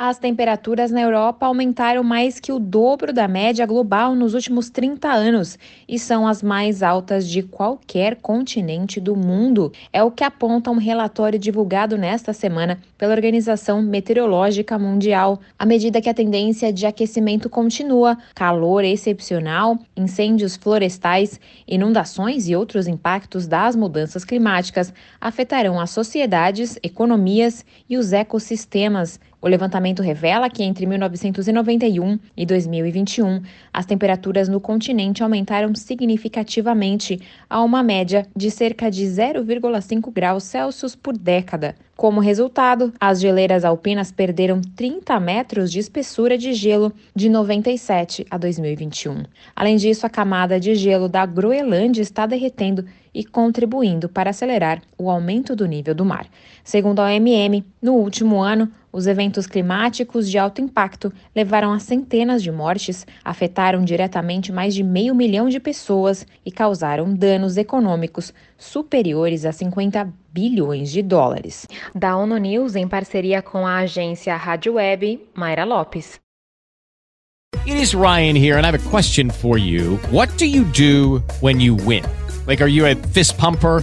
As temperaturas na Europa aumentaram mais que o dobro da média global nos últimos 30 anos e são as mais altas de qualquer continente do mundo. É o que aponta um relatório divulgado nesta semana pela Organização Meteorológica Mundial. À medida que a tendência de aquecimento continua, calor excepcional, incêndios florestais, inundações e outros impactos das mudanças climáticas afetarão as sociedades, economias e os ecossistemas. O levantamento revela que entre 1991 e 2021, as temperaturas no continente aumentaram significativamente a uma média de cerca de 0,5 graus Celsius por década. Como resultado, as geleiras alpinas perderam 30 metros de espessura de gelo de 97 a 2021. Além disso, a camada de gelo da Groenlândia está derretendo e contribuindo para acelerar o aumento do nível do mar. Segundo a OMM, no último ano, os eventos climáticos de alto impacto levaram a centenas de mortes, afetaram diretamente mais de meio milhão de pessoas e causaram danos econômicos superiores a 50 bilhões de dólares. Da ONU News, em parceria com a agência Rádio Web, Mayra Lopes. It is Ryan here, and I have a question for you. What do you do when you win? Like, are you a fist pumper?